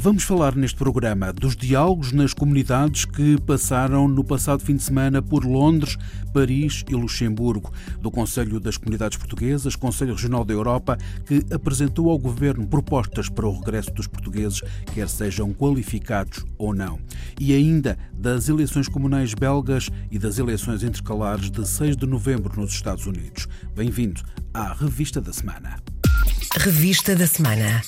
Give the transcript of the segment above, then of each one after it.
Vamos falar neste programa dos diálogos nas comunidades que passaram no passado fim de semana por Londres, Paris e Luxemburgo, do Conselho das Comunidades Portuguesas, Conselho Regional da Europa, que apresentou ao governo propostas para o regresso dos portugueses, quer sejam qualificados ou não. E ainda das eleições comunais belgas e das eleições intercalares de 6 de novembro nos Estados Unidos. Bem-vindo à Revista da Semana. Revista da Semana.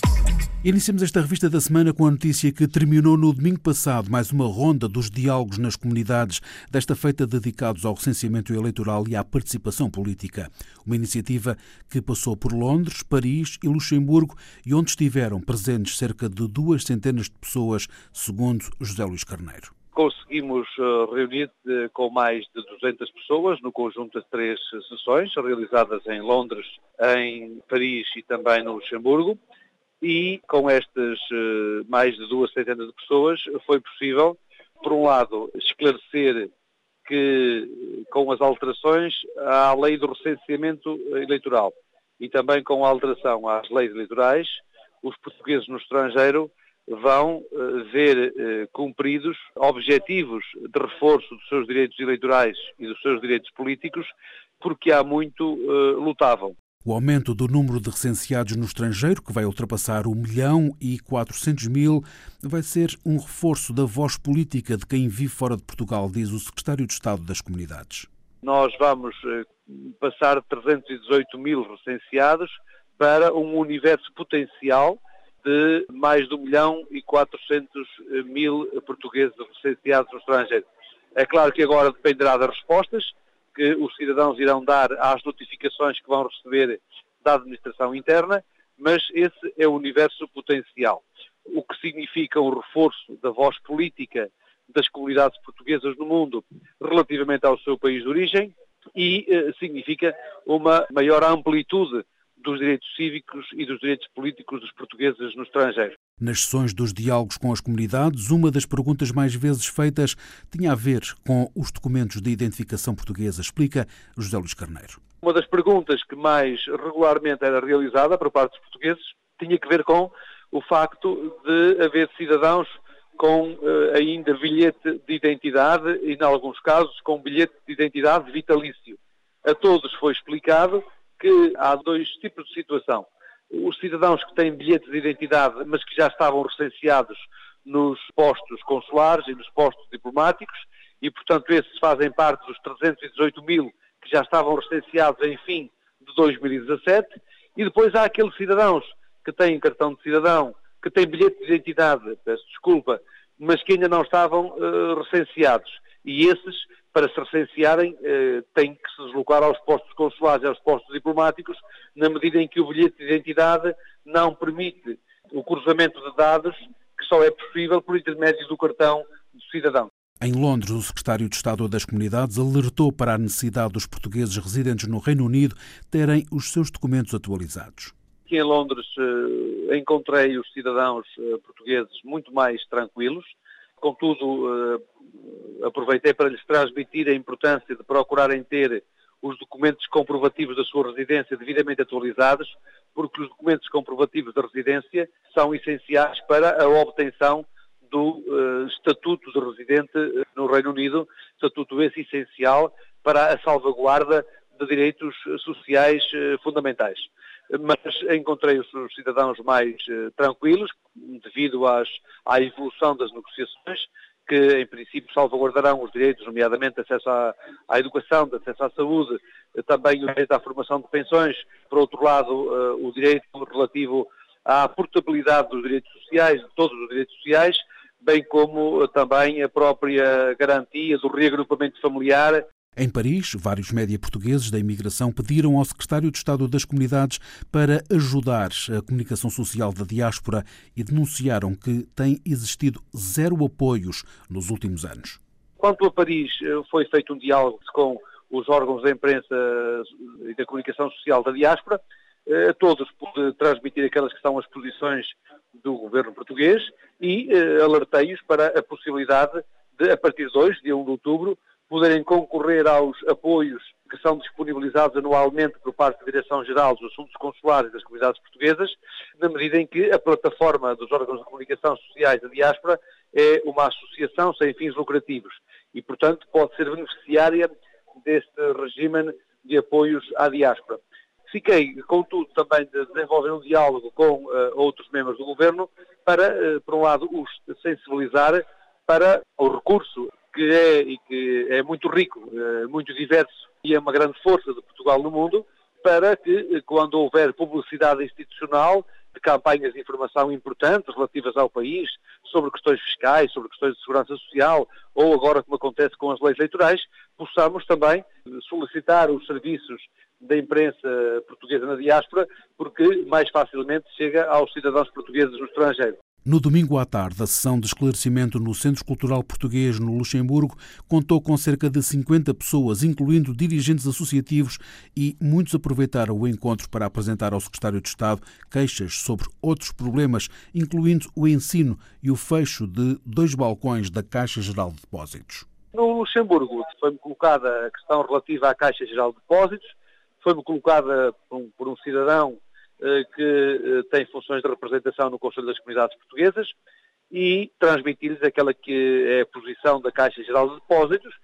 Iniciamos esta revista da semana com a notícia que terminou no domingo passado mais uma ronda dos diálogos nas comunidades, desta feita dedicados ao recenseamento eleitoral e à participação política. Uma iniciativa que passou por Londres, Paris e Luxemburgo e onde estiveram presentes cerca de duas centenas de pessoas, segundo José Luís Carneiro conseguimos eh, reunir eh, com mais de 200 pessoas no conjunto de três sessões realizadas em Londres, em Paris e também no Luxemburgo. E com estas uh, mais de duas centenas de pessoas foi possível, por um lado, esclarecer que com as alterações à lei do recenseamento eleitoral e também com a alteração às leis eleitorais, os portugueses no estrangeiro vão uh, ver uh, cumpridos objetivos de reforço dos seus direitos eleitorais e dos seus direitos políticos, porque há muito lutavam. O aumento do número de recenseados no estrangeiro, que vai ultrapassar 1 milhão e 400 mil, vai ser um reforço da voz política de quem vive fora de Portugal, diz o secretário de Estado das Comunidades. Nós vamos eh, passar de 318 mil recenseados para um universo potencial de mais de 1 milhão e 400 mil portugueses recenseados no estrangeiro. É claro que agora dependerá das respostas, que os cidadãos irão dar às notificações que vão receber da administração interna, mas esse é o universo potencial. O que significa um reforço da voz política das comunidades portuguesas no mundo relativamente ao seu país de origem e eh, significa uma maior amplitude dos direitos cívicos e dos direitos políticos dos portugueses no estrangeiro. Nas sessões dos diálogos com as comunidades, uma das perguntas mais vezes feitas tinha a ver com os documentos de identificação portuguesa, explica José Luís Carneiro. Uma das perguntas que mais regularmente era realizada por parte dos portugueses tinha que ver com o facto de haver cidadãos com uh, ainda bilhete de identidade e, em alguns casos, com bilhete de identidade vitalício. A todos foi explicado que há dois tipos de situação. Os cidadãos que têm bilhetes de identidade, mas que já estavam recenseados nos postos consulares e nos postos diplomáticos, e, portanto, esses fazem parte dos 318 mil que já estavam recenseados em fim de 2017, e depois há aqueles cidadãos que têm cartão de cidadão, que têm bilhete de identidade, peço desculpa, mas que ainda não estavam uh, recenseados. E esses para se recensearem, eh, têm que se deslocar aos postos consulares e aos postos diplomáticos, na medida em que o bilhete de identidade não permite o cruzamento de dados que só é possível por intermédio do cartão do cidadão. Em Londres, o secretário de Estado das Comunidades alertou para a necessidade dos portugueses residentes no Reino Unido terem os seus documentos atualizados. Aqui em Londres eh, encontrei os cidadãos eh, portugueses muito mais tranquilos, contudo aproveitei para lhes transmitir a importância de procurarem ter os documentos comprovativos da sua residência devidamente atualizados, porque os documentos comprovativos da residência são essenciais para a obtenção do uh, estatuto de residente eh, no Reino Unido, estatuto esse essencial para a salvaguarda de direitos sociais uh, fundamentais. Mas encontrei os cidadãos mais uh, tranquilos, devido às, à evolução das negociações, que, em princípio, salvaguardarão os direitos, nomeadamente acesso à, à educação, de acesso à saúde, também o direito à formação de pensões, por outro lado, uh, o direito relativo à portabilidade dos direitos sociais, de todos os direitos sociais, bem como uh, também a própria garantia do reagrupamento familiar em Paris, vários média portugueses da imigração pediram ao secretário de Estado das Comunidades para ajudar a comunicação social da diáspora e denunciaram que tem existido zero apoios nos últimos anos. Quanto a Paris, eh, foi feito um diálogo com os órgãos da imprensa e da comunicação social da diáspora, a todos por transmitir aquelas que são as posições do governo português e alertei-os para a possibilidade de, a partir de hoje, dia 1 de outubro, poderem concorrer aos apoios que são disponibilizados anualmente por parte da Direção-Geral dos Assuntos Consulares das Comunidades Portuguesas, na medida em que a plataforma dos órgãos de comunicação sociais da diáspora é uma associação sem fins lucrativos e, portanto, pode ser beneficiária deste regime de apoios à diáspora. Fiquei, contudo, também de desenvolver um diálogo com uh, outros membros do Governo para, uh, por um lado, os sensibilizar para o recurso que é, e que é muito rico, uh, muito diverso e é uma grande força de Portugal no mundo, para que, quando houver publicidade institucional, de campanhas de informação importantes relativas ao país, sobre questões fiscais, sobre questões de segurança social, ou agora como acontece com as leis eleitorais, possamos também solicitar os serviços da imprensa portuguesa na diáspora, porque mais facilmente chega aos cidadãos portugueses no estrangeiro. No domingo à tarde, a sessão de esclarecimento no Centro Cultural Português no Luxemburgo contou com cerca de 50 pessoas, incluindo dirigentes associativos, e muitos aproveitaram o encontro para apresentar ao Secretário de Estado queixas sobre outros problemas, incluindo o ensino e o fecho de dois balcões da Caixa Geral de Depósitos. No Luxemburgo foi-me colocada a questão relativa à Caixa Geral de Depósitos, foi-me colocada por um, por um cidadão que eh, tem funções de representação no Conselho das Comunidades Portuguesas e transmitir-lhes aquela que é a posição da Caixa Geral de Depósitos,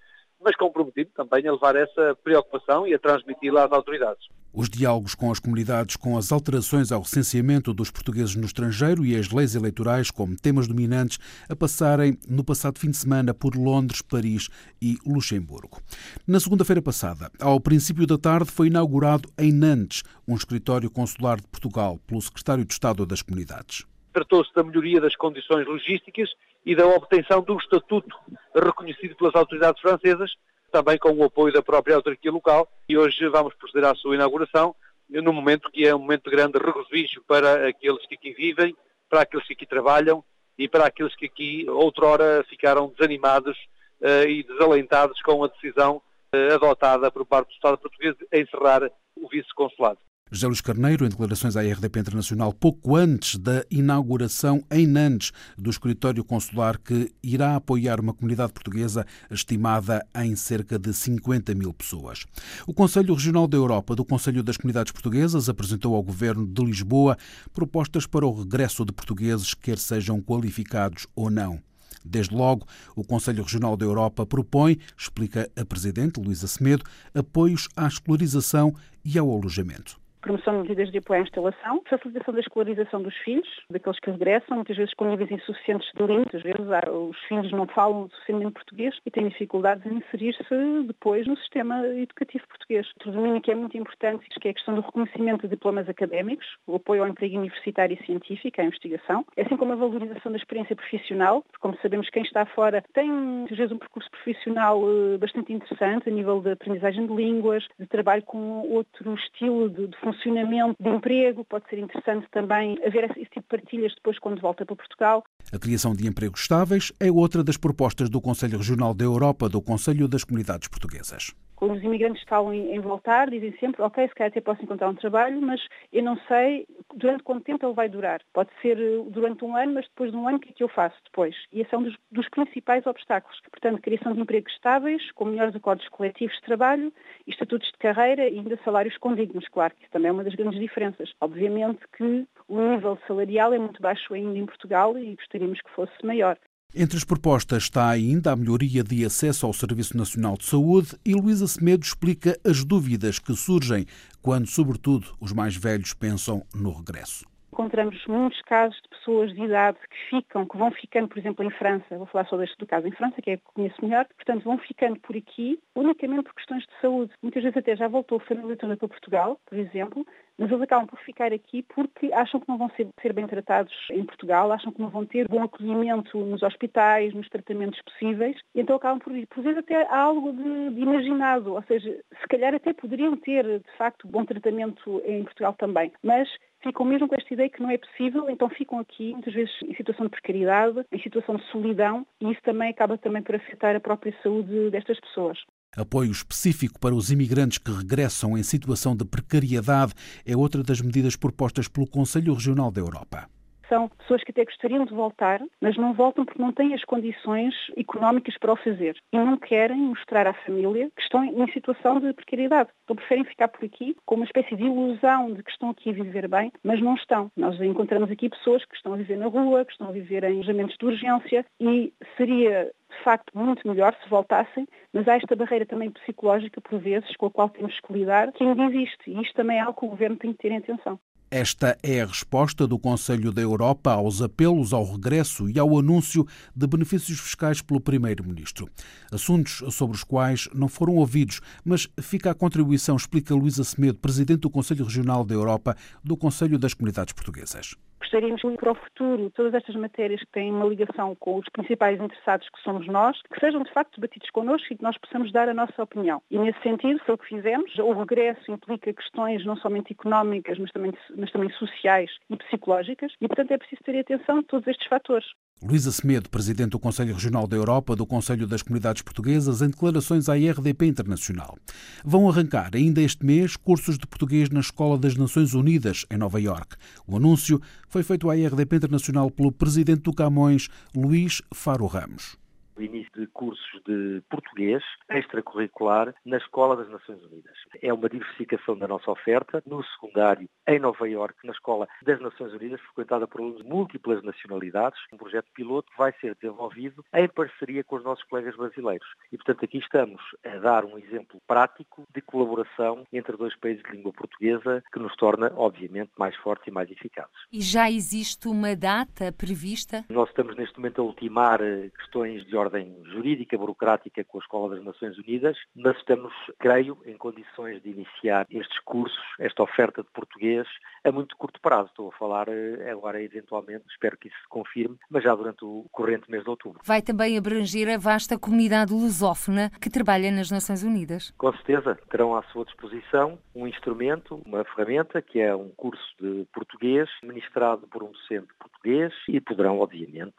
mas comprometido também a levar essa preocupação e a transmiti-la às autoridades. Os diálogos com as comunidades, com as alterações ao recenseamento dos portugueses no estrangeiro e as leis eleitorais como temas dominantes a passarem no passado fim de semana por Londres, Paris e Luxemburgo. Na segunda-feira passada, ao princípio da tarde, foi inaugurado em Nantes um escritório consular de Portugal pelo secretário de Estado das Comunidades. Tratou-se da melhoria das condições logísticas e da obtenção um estatuto reconhecido pelas autoridades francesas, também com o apoio da própria autarquia local, e hoje vamos proceder à sua inauguração, num momento que é um momento de grande regozijo para aqueles que aqui vivem, para aqueles que aqui trabalham e para aqueles que aqui outrora ficaram desanimados uh, e desalentados com a decisão uh, adotada por parte do Estado português de encerrar o vice-consulado. José Luís Carneiro, em declarações à RDP Internacional, pouco antes da inauguração em Nantes do escritório consular que irá apoiar uma comunidade portuguesa estimada em cerca de 50 mil pessoas. O Conselho Regional da Europa do Conselho das Comunidades Portuguesas apresentou ao Governo de Lisboa propostas para o regresso de portugueses, quer sejam qualificados ou não. Desde logo, o Conselho Regional da Europa propõe, explica a Presidente Luísa Semedo, apoios à escolarização e ao alojamento promoção de medidas de apoio à instalação, facilitação da escolarização dos filhos, daqueles que regressam, muitas vezes com níveis insuficientes de língua, às vezes os filhos não falam suficientemente português e têm dificuldades em inserir-se depois no sistema educativo português. Outro domínio que é muito importante que é a questão do reconhecimento de diplomas académicos, o apoio ao emprego universitário e científico, à investigação, assim como a valorização da experiência profissional, porque como sabemos quem está fora tem muitas vezes um percurso profissional eh, bastante interessante a nível de aprendizagem de línguas, de trabalho com outro estilo de, de funcionamento de emprego, pode ser interessante também haver esse tipo de partilhas depois quando volta para Portugal. A criação de empregos estáveis é outra das propostas do Conselho Regional da Europa do Conselho das Comunidades Portuguesas quando os imigrantes falam em, em, voltar, dizem sempre, ok, se calhar até posso encontrar um trabalho, mas eu não sei durante quanto tempo ele vai durar. Pode ser eh, durante um ano, mas depois de um ano, o que é que eu faço depois? E esse é um dos, dos principais obstáculos. Portanto, criação de empregos estáveis, com melhores acordos coletivos de trabalho, estatutos de carreira e ainda salários condignos, claro, que também é uma das grandes diferenças. Obviamente que o nível salarial é muito baixo ainda em Portugal e gostaríamos que fosse maior. Entre as propostas está ainda a melhoria de acesso ao Serviço Nacional de Saúde e Luísa Semedo explica as dúvidas que surgem quando, sobretudo, os mais velhos pensam no regresso encontramos muitos casos de pessoas de idade que ficam, que vão ficando, por exemplo, em França, vou falar só deste do caso em França, que é que conheço melhor, portanto vão ficando por aqui unicamente por questões de saúde. Muitas vezes até já voltou a família toda para Portugal, por exemplo, mas eles acabam por ficar aqui porque acham que não vão ser, ser, bem tratados em Portugal, acham que não vão ter bom acolhimento nos hospitais, nos tratamentos possíveis, e então acabam por ir. Por vezes até há algo de, de imaginado, ou seja, se calhar até poderiam ter, de facto, bom tratamento em Portugal também, mas ficam mesmo com esta ideia que não é possível, então ficam aqui, muitas vezes em situação de precariedade, em situação de solidão, e isso também acaba também por afetar a própria saúde destas pessoas. Apoio específico para os imigrantes que regressam em situação de precariedade é outra das medidas propostas pelo Conselho Regional da Europa são pessoas que até gostariam de voltar, mas não voltam porque não têm as condições económicas para o fazer e não querem mostrar à família que estão em situação de precariedade. Então preferem ficar por aqui com uma espécie de ilusão de que estão aqui a viver bem, mas não estão. Nós encontramos aqui pessoas que estão a viver na rua, que estão a viver em alojamentos de urgência e seria de facto muito melhor se voltassem, mas há esta barreira também psicológica, por vezes, com a qual temos que lidar, que ainda existe. E isto também é algo que o Governo tem que ter em atenção. Esta é a resposta do Conselho da Europa aos apelos ao regresso e ao anúncio de benefícios fiscais pelo Primeiro-Ministro. Assuntos sobre os quais não foram ouvidos, mas fica a contribuição, explica Luísa Semedo, Presidente do Conselho Regional da Europa do Conselho das Comunidades Portuguesas gostaríamos que para o futuro todas estas matérias que têm uma ligação com os principais interessados que somos nós, que sejam de facto debatidos connosco e que nós possamos dar a nossa opinião. E nesse sentido foi o que fizemos. O regresso implica questões não somente económicas, mas também, mas também sociais e psicológicas e, portanto, é preciso ter atenção a todos estes fatores. Luísa Semedo, Presidente do Conselho Regional da Europa do Conselho das Comunidades Portuguesas, em declarações à RDP Internacional. Vão arrancar ainda este mês cursos de português na Escola das Nações Unidas, em Nova Iorque. O anúncio foi feito à RDP Internacional pelo Presidente do Camões, Luís Faro Ramos o início de cursos de português extracurricular na Escola das Nações Unidas. É uma diversificação da nossa oferta no secundário em Nova Iorque, na Escola das Nações Unidas, frequentada por alunos de múltiplas nacionalidades. Um projeto piloto que vai ser desenvolvido em parceria com os nossos colegas brasileiros. E, portanto, aqui estamos a dar um exemplo prático de colaboração entre dois países de língua portuguesa que nos torna, obviamente, mais fortes e mais eficazes. E já existe uma data prevista? Nós estamos neste momento a ultimar eh, questões de ordem ordem jurídica, burocrática com a Escola das Nações Unidas, mas estamos, creio, em condições de iniciar estes cursos, esta oferta de português, a muito curto prazo. Estou a falar eh, agora, eventualmente, espero que isso se confirme, mas já durante o corrente mês de outubro. Vai também abranger a vasta comunidade lusófona que trabalha nas Nações Unidas. Com certeza, terão à sua disposição um instrumento, uma ferramenta, que é um curso de português, ministrado por um docente português, e poderão, obviamente,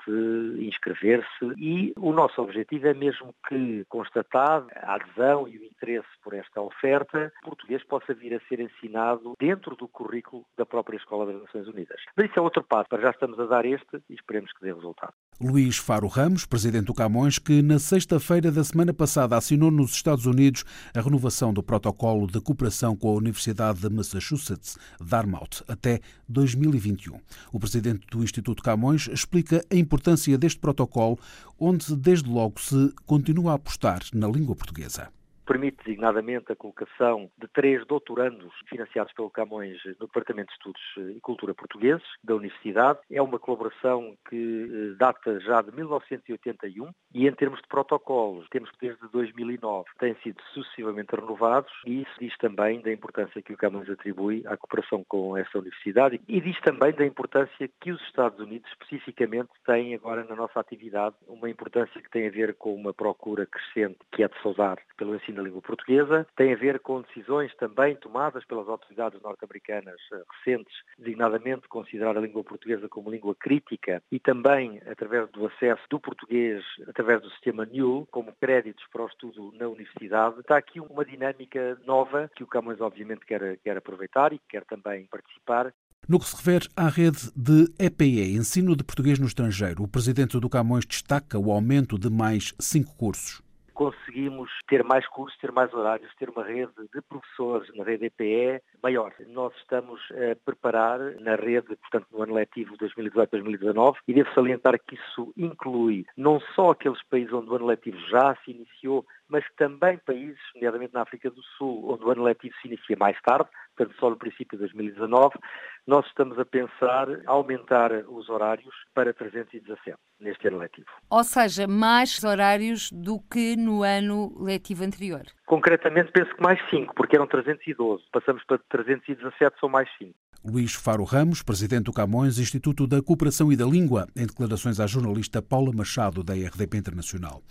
inscrever-se. E o nosso objetivo é mesmo que, constatado a adesão e o interesse por esta oferta, o português possa vir a ser ensinado dentro do currículo da própria Escola das Nações Unidas. Mas isso é outro passo, já estamos a dar este e esperemos que dê resultado. Luís Faro Ramos, presidente do Camões, que na sexta-feira da semana passada assinou nos Estados Unidos a renovação do protocolo de cooperação com a Universidade de Massachusetts, Dartmouth, até 2021. O presidente do Instituto Camões explica a importância deste protocolo, onde desde logo se continua a apostar na língua portuguesa permite designadamente a colocação de três doutorandos financiados pelo Camões no Departamento de Estudos e Cultura Portugueses da Universidade. É uma colaboração que eh, data já de 1981 e em termos de protocolos, temos que desde 2009 têm sido sucessivamente renovados e isso diz também da importância que o Camões atribui à cooperação com essa universidade e diz também da importância que os Estados Unidos especificamente têm agora na nossa atividade, uma importância que tem a ver com uma procura crescente que é de saudar pelo ensino na língua portuguesa, tem a ver com decisões também tomadas pelas autoridades norte-americanas eh, recentes, designadamente considerar a língua portuguesa como língua crítica e também através do acesso do português através do sistema NEW como créditos para o estudo na universidade. Está aqui uma dinâmica nova que o Camões obviamente quer, quer aproveitar e quer também participar. No que se refere à rede de EPE, Ensino de Português no Estrangeiro, o presidente do Camões destaca o aumento de mais cinco cursos conseguimos ter mais cursos, ter mais horários, ter uma rede de professores na rede EPE maior. Nós estamos a preparar na rede, portanto, no ano letivo 2018-2019, e devo salientar que isso inclui não só aqueles países onde o ano letivo já se iniciou, mas também países, nomeadamente na África do Sul, onde o ano letivo se inicia mais tarde, portanto só no princípio de 2019, nós estamos a pensar aumentar os horários para 317 neste ano letivo. Ou seja, mais horários do que no ano letivo anterior? Concretamente penso que mais 5, porque eram 312. Passamos para 317, são mais 5. Luís Faro Ramos, presidente do Camões, Instituto da Cooperação e da Língua, em declarações à jornalista Paula Machado, da RDP Internacional.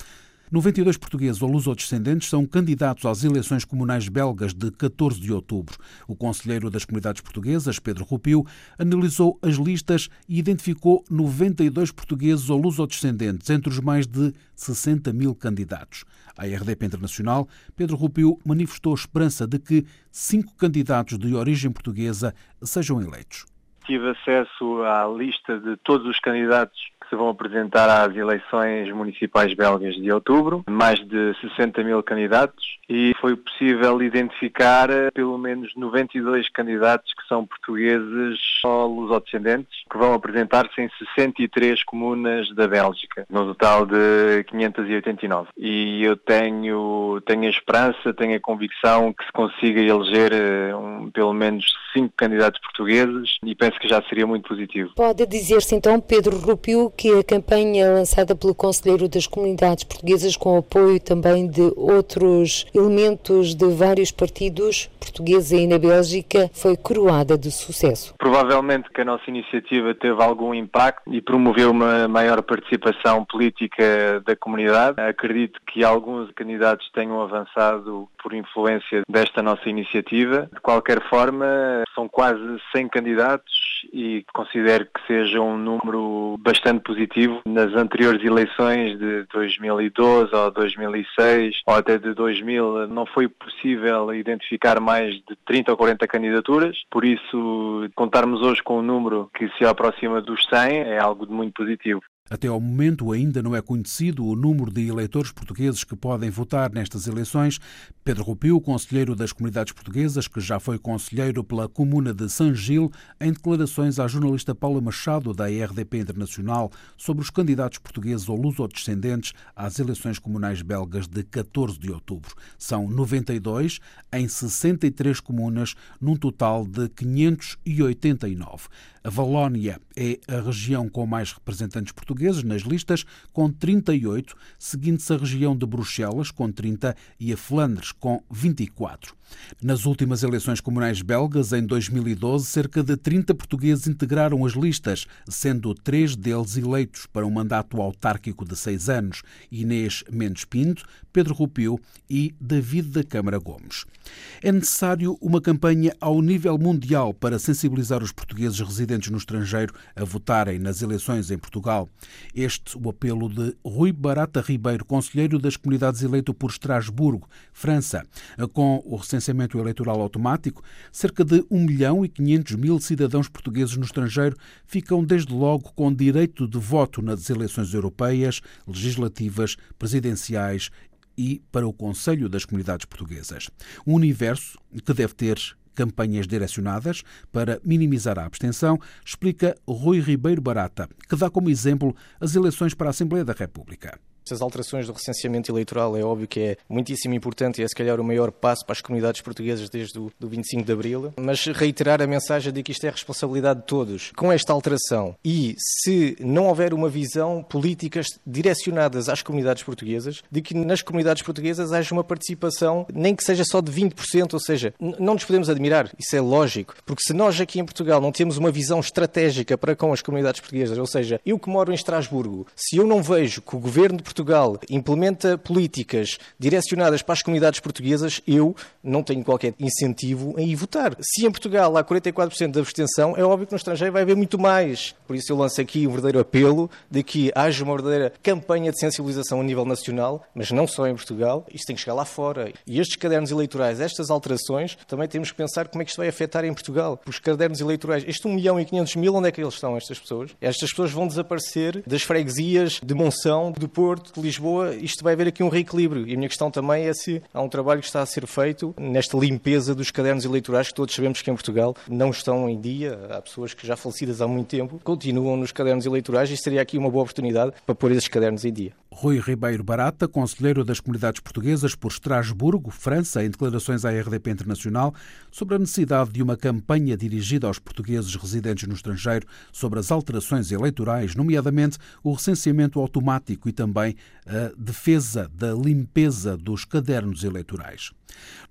92 portugueses ou lusodescendentes são candidatos às eleições comunais belgas de 14 de outubro. O conselheiro das comunidades portuguesas, Pedro Rupio, analisou as listas e identificou 92 portugueses ou lusodescendentes entre os mais de 60 mil candidatos. À RDP Internacional, Pedro Rupio manifestou esperança de que cinco candidatos de origem portuguesa sejam eleitos. Tive acesso à lista de todos os candidatos se vão apresentar às eleições municipais belgas de outubro, mais de 60 mil candidatos, e foi possível identificar eh, pelo menos 92 candidatos que são portugueses ou lusodescendentes, que vão apresentar-se em 63 comunas da Bélgica, no total de 589. E eu tenho, tenho a esperança, tenho a convicção que se consiga eleger eh, um, pelo menos cinco candidatos portugueses e penso que já seria muito positivo. Pode dizer-se então, Pedro Rupio, que a campanha lançada pelo Conselheiro das Comunidades Portuguesas, com apoio também de outros elementos de vários partidos portugueses aí na Bélgica, foi coroada de sucesso? Provavelmente que a nossa iniciativa teve algum impacto e promoveu uma maior participação política da comunidade. Acredito que alguns candidatos tenham avançado por influência desta nossa iniciativa. De qualquer forma, são quase 100 candidatos e considero que seja um número bastante positivo. Nas anteriores eleições de 2012 ou 2006 ou até de 2000 não foi possível identificar mais de 30 ou 40 candidaturas, por isso contarmos hoje com um número que se aproxima dos 100 é algo de muito positivo. Até ao momento ainda não é conhecido o número de eleitores portugueses que podem votar nestas eleições. Pedro Rupio, conselheiro das comunidades portuguesas, que já foi conselheiro pela comuna de San Gil, em declarações à jornalista Paula Machado, da RDP Internacional, sobre os candidatos portugueses ou lusodescendentes às eleições comunais belgas de 14 de outubro. São 92 em 63 comunas, num total de 589. A Valónia é a região com mais representantes portugueses nas listas, com 38, seguindo-se a região de Bruxelas, com 30, e a Flandres, com 24. Nas últimas eleições comunais belgas, em 2012, cerca de 30 portugueses integraram as listas, sendo três deles eleitos para um mandato autárquico de seis anos: Inês Mendes Pinto, Pedro Rupio e David da Câmara Gomes. É necessário uma campanha ao nível mundial para sensibilizar os portugueses residentes no estrangeiro a votarem nas eleições em Portugal. Este o apelo de Rui Barata Ribeiro, conselheiro das comunidades eleito por Estrasburgo, França, com o recenseamento eleitoral automático, cerca de 1 milhão e 500 mil cidadãos portugueses no estrangeiro ficam desde logo com direito de voto nas eleições europeias, legislativas, presidenciais e para o Conselho das Comunidades Portuguesas. Um universo que deve ter campanhas direcionadas para minimizar a abstenção, explica Rui Ribeiro Barata, que dá como exemplo as eleições para a Assembleia da República. As alterações do recenseamento eleitoral é óbvio que é muitíssimo importante e é se calhar o maior passo para as comunidades portuguesas desde o do 25 de Abril, mas reiterar a mensagem de que isto é responsabilidade de todos. Com esta alteração e se não houver uma visão políticas direcionadas às comunidades portuguesas, de que nas comunidades portuguesas haja uma participação, nem que seja só de 20%, ou seja, não nos podemos admirar, isso é lógico, porque se nós aqui em Portugal não temos uma visão estratégica para com as comunidades portuguesas, ou seja, eu que moro em Estrasburgo, se eu não vejo que o governo de Portugal Portugal implementa políticas direcionadas para as comunidades portuguesas, eu não tenho qualquer incentivo em ir votar. Se em Portugal há 44% de abstenção, é óbvio que no estrangeiro vai haver muito mais. Por isso eu lanço aqui um verdadeiro apelo de que haja uma verdadeira campanha de sensibilização a nível nacional, mas não só em Portugal, isto tem que chegar lá fora. E estes cadernos eleitorais, estas alterações, também temos que pensar como é que isto vai afetar em Portugal. Os cadernos eleitorais, este 1 milhão e 500 mil, onde é que eles estão, estas pessoas? Estas pessoas vão desaparecer das freguesias de Monção, do Porto, de Lisboa, isto vai haver aqui um reequilíbrio. E a minha questão também é se há um trabalho que está a ser feito nesta limpeza dos cadernos eleitorais, que todos sabemos que em Portugal não estão em dia. Há pessoas que já falecidas há muito tempo continuam nos cadernos eleitorais e seria aqui uma boa oportunidade para pôr esses cadernos em dia. Rui Ribeiro Barata, conselheiro das comunidades portuguesas por Estrasburgo, França, em declarações à RDP Internacional sobre a necessidade de uma campanha dirigida aos portugueses residentes no estrangeiro sobre as alterações eleitorais, nomeadamente o recenseamento automático e também a defesa da limpeza dos cadernos eleitorais.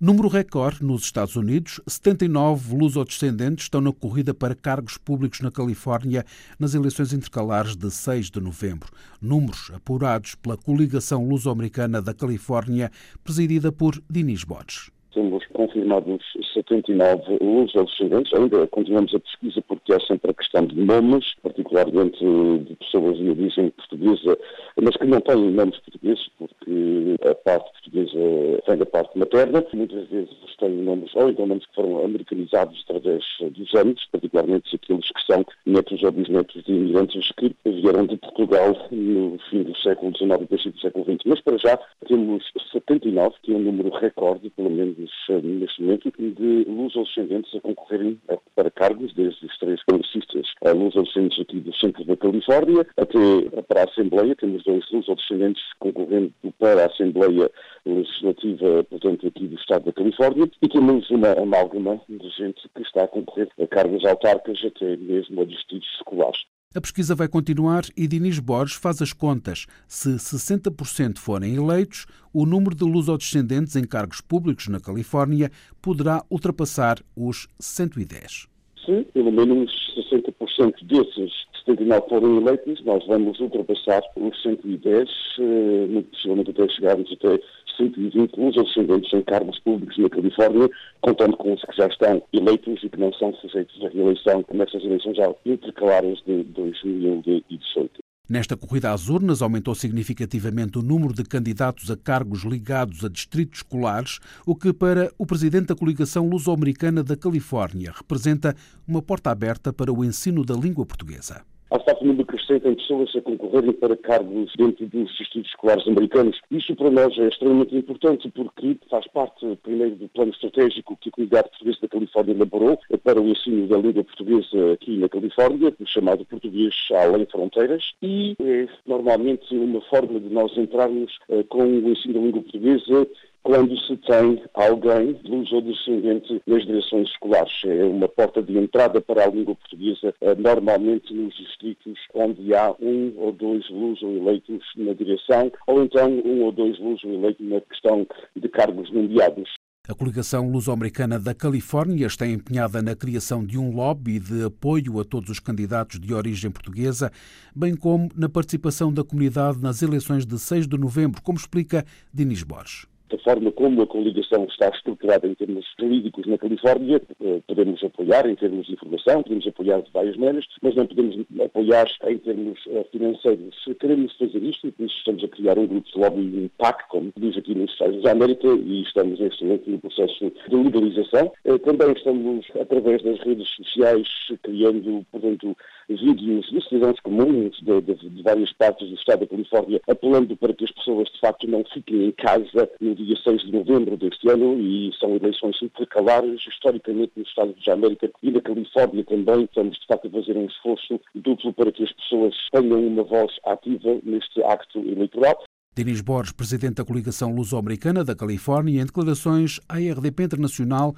Número recorde nos Estados Unidos, 79 luso-descendentes estão na corrida para cargos públicos na Califórnia nas eleições intercalares de 6 de novembro. Números apurados pela Coligação Luso-Americana da Califórnia, presidida por Dinis Borges temos confirmados 79 luso-descendentes. Ainda continuamos a pesquisa porque há sempre a questão de nomes, particularmente de pessoas de origem portuguesa, mas que não têm nomes portugueses, porque a parte portuguesa vem da parte materna. Muitas vezes têm nomes, ou então nomes que foram americanizados através dos anos, particularmente aqueles que são netos ou bisnetos de imigrantes que vieram de Portugal no fim do século XIX e princípio do século XX. Mas para já temos 79, que é um número recorde, pelo menos neste momento, de luso-descendentes a concorrerem para cargos, desde os três congressistas luso-descendentes aqui do centro da Califórnia até para a Assembleia. Temos dois luso-descendentes concorrendo para a Assembleia Legislativa, portanto, aqui do Estado da Califórnia. E temos uma amálgama de gente que está a concorrer a cargos autárquicos, até mesmo a distritos escolares. A pesquisa vai continuar e Dinis Borges faz as contas. Se 60% forem eleitos, o número de lusodescendentes em cargos públicos na Califórnia poderá ultrapassar os 110. Se pelo menos 60% desses 79 forem eleitos, nós vamos ultrapassar os 110, eh, muito possivelmente até chegarmos até 120 os ascendentes em cargos públicos na Califórnia, contando com os que já estão eleitos e que não são sujeitos à reeleição nessas eleições já intercalares de 2018. Nesta corrida às urnas, aumentou significativamente o número de candidatos a cargos ligados a distritos escolares, o que, para o presidente da coligação luso-americana da Califórnia, representa uma porta aberta para o ensino da língua portuguesa. Há estado um número crescente em pessoas a concorrerem para cargos dentro dos distritos escolares americanos. Isso para nós é extremamente importante porque faz parte, primeiro, do plano estratégico que a Comunidade Portuguesa da Califórnia elaborou para o ensino da língua portuguesa aqui na Califórnia, chamado Português Além Fronteiras, e é normalmente uma forma de nós entrarmos uh, com o ensino da língua portuguesa quando se tem alguém luso-descendente nas direções escolares. É uma porta de entrada para a língua portuguesa, eh, normalmente nos distritos onde há um ou dois luso-eleitos na direção, ou então um ou dois luso-eleitos na questão de cargos nomeados. A coligação luso-americana da Califórnia está empenhada na criação de um lobby de apoio a todos os candidatos de origem portuguesa, bem como na participação da comunidade nas eleições de 6 de novembro, como explica Dinis Borges da forma como a coligação está estruturada em termos jurídicos na Califórnia, eh, podemos apoiar em termos de informação, podemos apoiar de várias maneiras, mas não podemos apoiar em termos eh, financeiros. Se queremos fazer isto, estamos a criar um grupo de lobby, PAC, como diz aqui nos Estados da América, e estamos neste momento no processo de legalização. Eh, também estamos, através das redes sociais, criando, portanto, vídeos de cidadãos comuns de, de, de várias partes do Estado da Califórnia, apelando para que as pessoas, de facto, não fiquem em casa no dia 6 de novembro deste ano e são eleições intercalares historicamente nos Estados da América e na Califórnia também. Estamos, de facto, a fazer um esforço duplo para que as pessoas tenham uma voz ativa neste acto eleitoral. Denis Borges, presidente da coligação luso-americana da Califórnia, em declarações à RDP Internacional,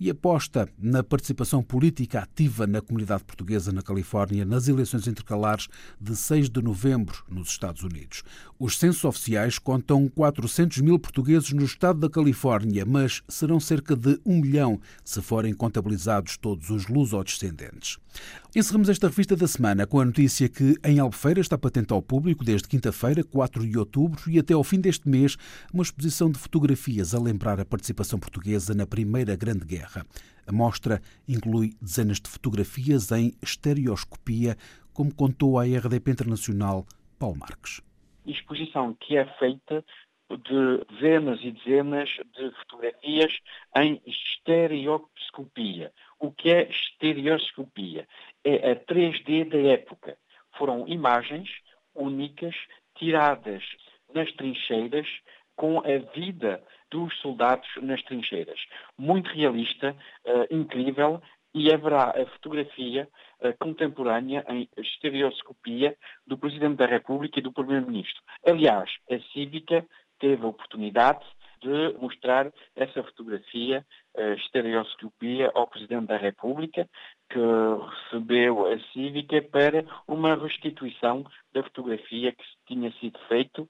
e aposta na participação política ativa na comunidade portuguesa na Califórnia nas eleições intercalares de 6 de novembro nos Estados Unidos. Os censos oficiais contam 400 mil portugueses no estado da Califórnia, mas serão cerca de um milhão se forem contabilizados todos os luso-descendentes. Encerramos esta revista da semana com a notícia que em Albufeira está patente ao público desde quinta-feira, 4 de outubro, e até ao fim deste mês, uma exposição de fotografias a lembrar a participação portuguesa na Primeira Grande Guerra. A mostra inclui dezenas de fotografias em estereoscopia, como contou à RDP Internacional Paulo Marques. Exposição que é feita de dezenas e dezenas de fotografias em estereoscopia. O que é estereoscopia? É a 3D da época. Foram imagens únicas tiradas nas trincheiras com a vida dos soldados nas trincheiras. Muito realista, uh, incrível, e haverá a fotografia uh, contemporânea em estereoscopia do Presidente da República e do Primeiro-Ministro. Aliás, a Cívica teve a oportunidade de mostrar essa fotografia, a estereoscopia, ao Presidente da República, que recebeu a Cívica para uma restituição da fotografia que tinha sido feito,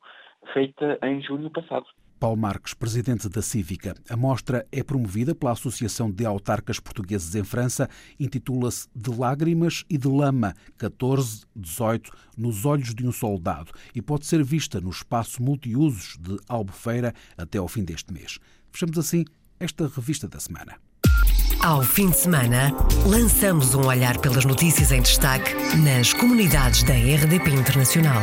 feita em junho passado. Paulo Marques, presidente da Cívica. A mostra é promovida pela Associação de Autarcas Portugueses em França, intitula-se De Lágrimas e de Lama, 14-18, nos olhos de um soldado, e pode ser vista no espaço multiusos de Albufeira até ao fim deste mês. Fechamos assim esta revista da semana. Ao fim de semana, lançamos um olhar pelas notícias em destaque nas comunidades da RDP Internacional.